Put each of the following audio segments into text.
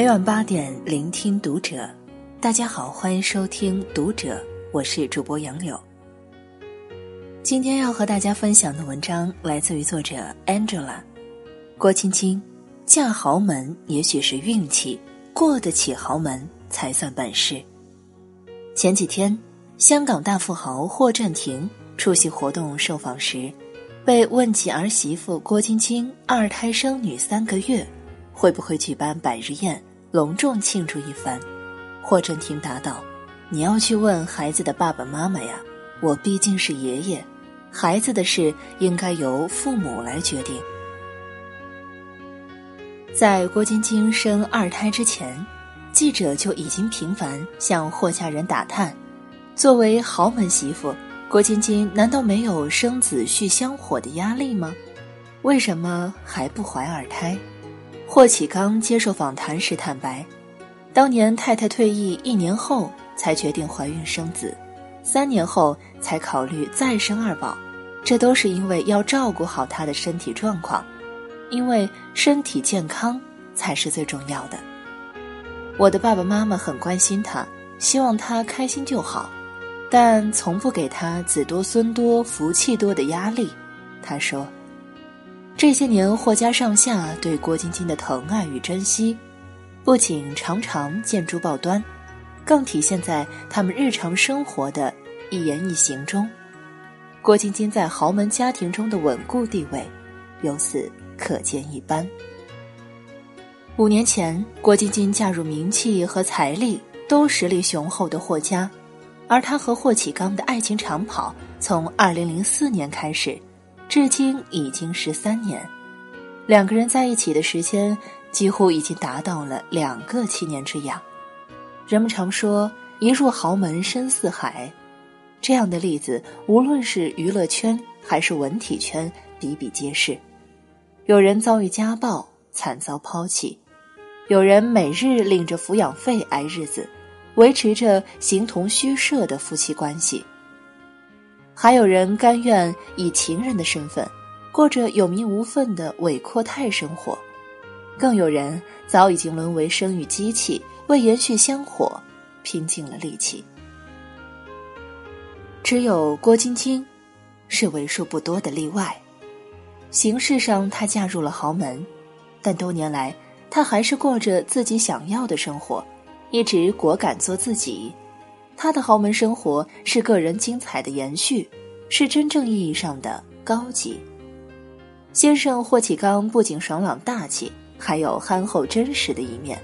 每晚八点，聆听读者。大家好，欢迎收听《读者》，我是主播杨柳。今天要和大家分享的文章来自于作者 Angela。郭晶晶嫁豪门也许是运气，过得起豪门才算本事。前几天，香港大富豪霍震霆出席活动受访时，被问起儿媳妇郭晶晶二胎生女三个月。会不会举办百日宴，隆重庆祝一番？霍震霆答道：“你要去问孩子的爸爸妈妈呀，我毕竟是爷爷，孩子的事应该由父母来决定。”在郭晶晶生二胎之前，记者就已经频繁向霍家人打探：作为豪门媳妇，郭晶晶难道没有生子续香火的压力吗？为什么还不怀二胎？霍启刚接受访谈时坦白，当年太太退役一年后才决定怀孕生子，三年后才考虑再生二宝，这都是因为要照顾好他的身体状况，因为身体健康才是最重要的。我的爸爸妈妈很关心他，希望他开心就好，但从不给他子多孙多福气多的压力。他说。这些年，霍家上下对郭晶晶的疼爱与珍惜，不仅常常见诸报端，更体现在他们日常生活的一言一行中。郭晶晶在豪门家庭中的稳固地位，由此可见一斑。五年前，郭晶晶嫁入名气和财力都实力雄厚的霍家，而她和霍启刚的爱情长跑，从二零零四年开始。至今已经十三年，两个人在一起的时间几乎已经达到了两个七年之痒。人们常说“一入豪门深似海”，这样的例子无论是娱乐圈还是文体圈比比皆是。有人遭遇家暴，惨遭抛弃；有人每日领着抚养费挨日子，维持着形同虚设的夫妻关系。还有人甘愿以情人的身份，过着有名无分的伪阔太生活，更有人早已经沦为生育机器，为延续香火拼尽了力气。只有郭晶晶，是为数不多的例外。形式上，她嫁入了豪门，但多年来，她还是过着自己想要的生活，一直果敢做自己。他的豪门生活是个人精彩的延续，是真正意义上的高级。先生霍启刚不仅爽朗大气，还有憨厚真实的一面。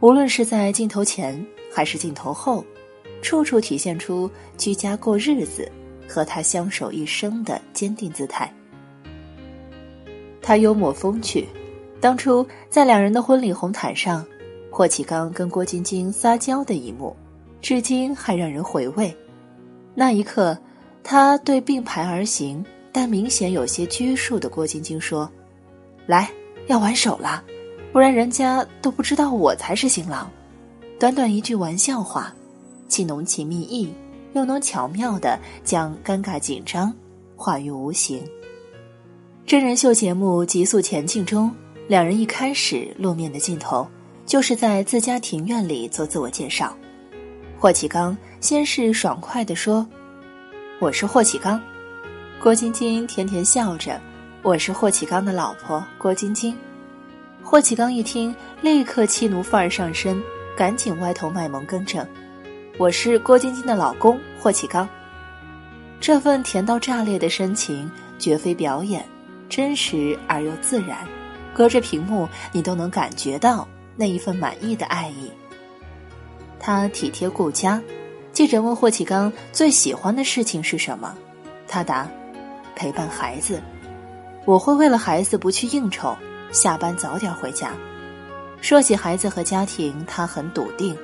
无论是在镜头前还是镜头后，处处体现出居家过日子和他相守一生的坚定姿态。他幽默风趣，当初在两人的婚礼红毯上，霍启刚跟郭晶晶撒娇的一幕。至今还让人回味。那一刻，他对并排而行但明显有些拘束的郭晶晶说：“来，要挽手了，不然人家都不知道我才是新郎。”短短一句玩笑话，既浓情蜜意，又能巧妙的将尴尬紧张化于无形。真人秀节目《极速前进》中，两人一开始露面的镜头，就是在自家庭院里做自我介绍。霍启刚先是爽快地说：“我是霍启刚。”郭晶晶甜甜笑着：“我是霍启刚的老婆郭晶晶。”霍启刚一听，立刻气怒范儿上身，赶紧歪头卖萌更正：“我是郭晶晶的老公霍启刚。”这份甜到炸裂的深情绝非表演，真实而又自然，隔着屏幕你都能感觉到那一份满意的爱意。他体贴顾家，记者问霍启刚最喜欢的事情是什么，他答：陪伴孩子。我会为了孩子不去应酬，下班早点回家。说起孩子和家庭，他很笃定。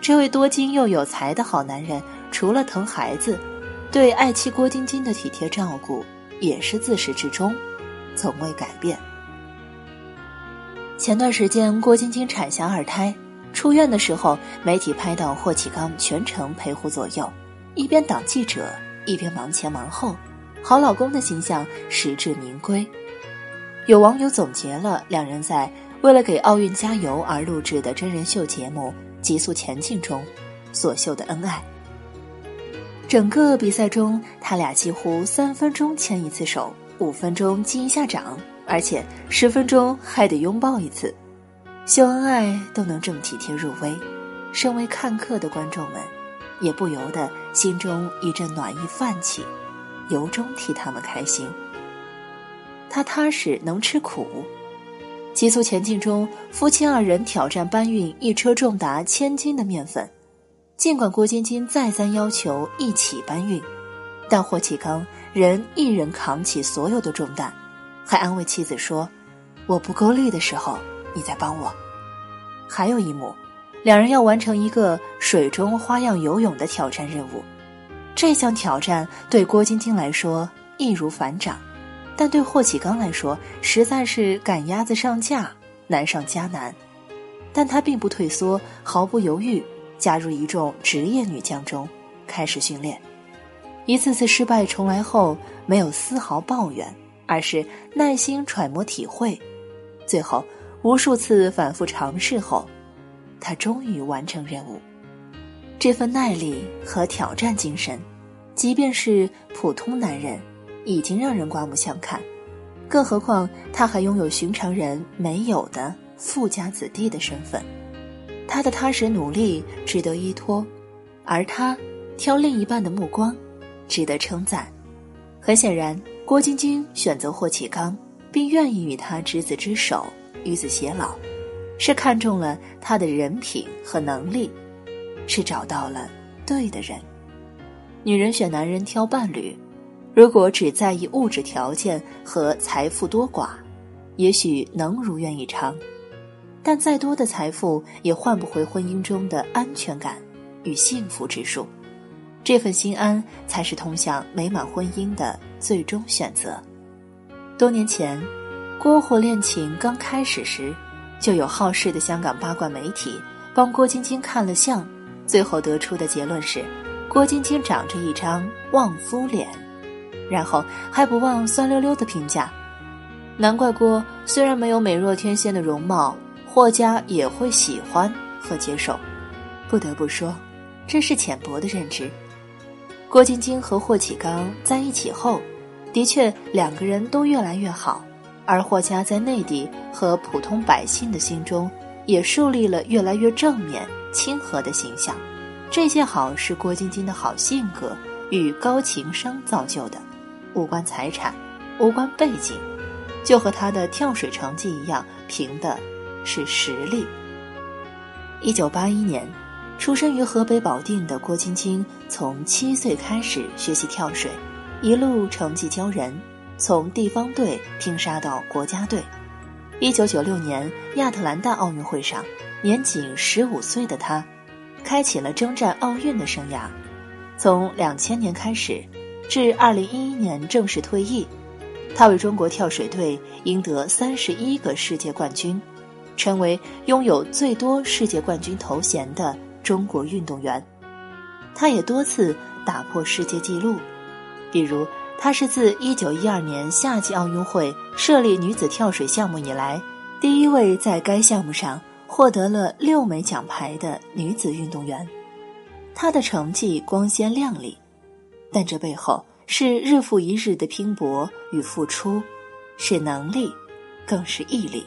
这位多金又有才的好男人，除了疼孩子，对爱妻郭晶晶的体贴照顾也是自始至终，从未改变。前段时间，郭晶晶产下二胎。出院的时候，媒体拍到霍启刚全程陪护左右，一边挡记者，一边忙前忙后，好老公的形象实至名归。有网友总结了两人在为了给奥运加油而录制的真人秀节目《极速前进》中所秀的恩爱。整个比赛中，他俩几乎三分钟牵一次手，五分钟击一下掌，而且十分钟还得拥抱一次。秀恩爱都能这么体贴入微，身为看客的观众们也不由得心中一阵暖意泛起，由衷替他们开心。他踏实能吃苦。急速前进中，夫妻二人挑战搬运一车重达千斤的面粉。尽管郭晶晶再三要求一起搬运，但霍启刚仍一人扛起所有的重担，还安慰妻子说：“我不够力的时候，你在帮我。”还有一幕，两人要完成一个水中花样游泳的挑战任务。这项挑战对郭晶晶来说易如反掌，但对霍启刚来说实在是赶鸭子上架，难上加难。但他并不退缩，毫不犹豫。加入一众职业女将中，开始训练。一次次失败重来后，没有丝毫抱怨，而是耐心揣摩体会。最后，无数次反复尝试后，他终于完成任务。这份耐力和挑战精神，即便是普通男人，已经让人刮目相看。更何况他还拥有寻常人没有的富家子弟的身份。他的踏实努力值得依托，而他挑另一半的目光值得称赞。很显然，郭晶晶选择霍启刚，并愿意与他执子之手，与子偕老，是看中了他的人品和能力，是找到了对的人。女人选男人挑伴侣，如果只在意物质条件和财富多寡，也许能如愿以偿。但再多的财富也换不回婚姻中的安全感与幸福指数，这份心安才是通向美满婚姻的最终选择。多年前，郭霍恋情刚开始时，就有好事的香港八卦媒体帮郭晶晶看了相，最后得出的结论是，郭晶晶长着一张旺夫脸，然后还不忘酸溜溜的评价：难怪郭虽然没有美若天仙的容貌。霍家也会喜欢和接受，不得不说，这是浅薄的认知。郭晶晶和霍启刚在一起后，的确两个人都越来越好，而霍家在内地和普通百姓的心中也树立了越来越正面、亲和的形象。这些好是郭晶晶的好性格与高情商造就的，无关财产，无关背景，就和她的跳水成绩一样，凭的。是实力。一九八一年，出生于河北保定的郭晶晶，从七岁开始学习跳水，一路成绩骄人，从地方队拼杀到国家队。一九九六年亚特兰大奥运会上，年仅十五岁的他，开启了征战奥运的生涯。从两千年开始，至二零一一年正式退役，他为中国跳水队赢得三十一个世界冠军。成为拥有最多世界冠军头衔的中国运动员，他也多次打破世界纪录，比如她是自1912年夏季奥运会设立女子跳水项目以来，第一位在该项目上获得了六枚奖牌的女子运动员。她的成绩光鲜亮丽，但这背后是日复一日的拼搏与付出，是能力，更是毅力。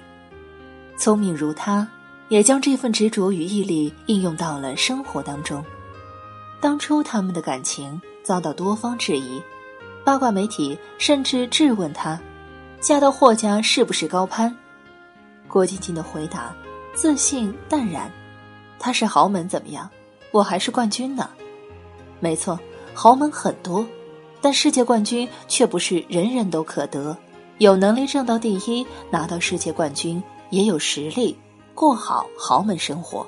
聪明如她，也将这份执着与毅力应用到了生活当中。当初他们的感情遭到多方质疑，八卦媒体甚至质问他，嫁到霍家是不是高攀？郭晶晶的回答自信淡然：“他是豪门怎么样？我还是冠军呢。没错，豪门很多，但世界冠军却不是人人都可得。有能力挣到第一，拿到世界冠军。”也有实力过好豪门生活，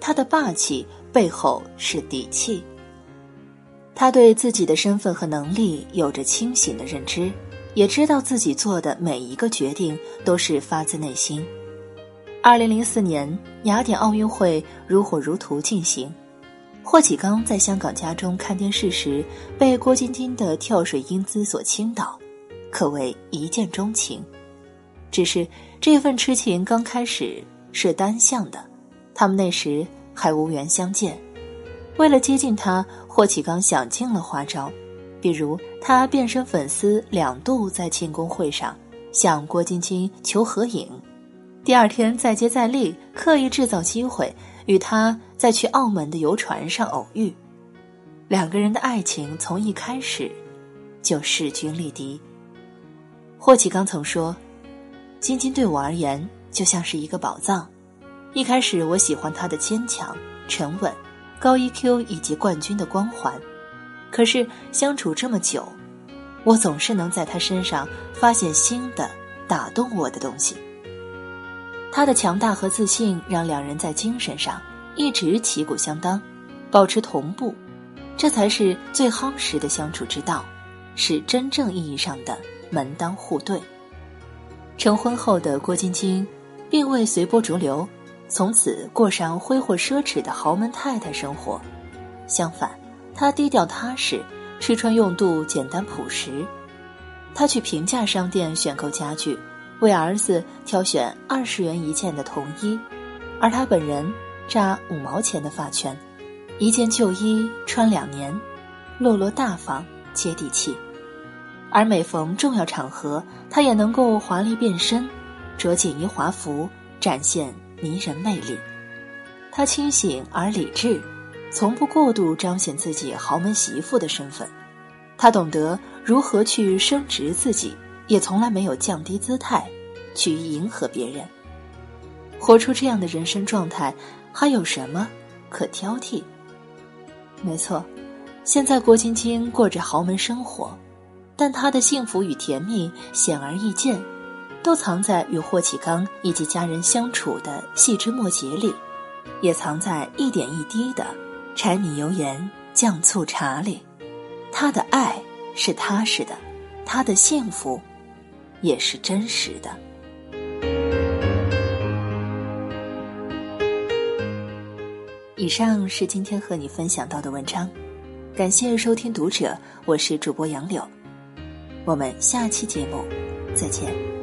他的霸气背后是底气。他对自己的身份和能力有着清醒的认知，也知道自己做的每一个决定都是发自内心。二零零四年雅典奥运会如火如荼进行，霍启刚在香港家中看电视时，被郭晶晶的跳水英姿所倾倒，可谓一见钟情。只是这份痴情刚开始是单向的，他们那时还无缘相见。为了接近他，霍启刚想尽了花招，比如他变身粉丝，两度在庆功会上向郭晶晶求合影，第二天再接再厉，刻意制造机会与他在去澳门的游船上偶遇。两个人的爱情从一开始就势均力敌。霍启刚曾说：“晶晶对我而言就像是一个宝藏，一开始我喜欢她的坚强、沉稳。”高 EQ 以及冠军的光环，可是相处这么久，我总是能在他身上发现新的打动我的东西。他的强大和自信让两人在精神上一直旗鼓相当，保持同步，这才是最夯实的相处之道，是真正意义上的门当户对。成婚后的郭晶晶，并未随波逐流。从此过上挥霍奢侈的豪门太太生活，相反，她低调踏实，吃穿用度简单朴实。她去平价商店选购家具，为儿子挑选二十元一件的童衣，而她本人扎五毛钱的发圈，一件旧衣穿两年，落落大方接地气。而每逢重要场合，她也能够华丽变身，着锦衣华服展现。迷人魅力，他清醒而理智，从不过度彰显自己豪门媳妇的身份。他懂得如何去升值自己，也从来没有降低姿态，去迎合别人。活出这样的人生状态，还有什么可挑剔？没错，现在郭晶晶过着豪门生活，但她的幸福与甜蜜显而易见。都藏在与霍启刚以及家人相处的细枝末节里，也藏在一点一滴的柴米油盐酱醋茶里。他的爱是踏实的，他的幸福也是真实的。以上是今天和你分享到的文章，感谢收听读者，我是主播杨柳，我们下期节目再见。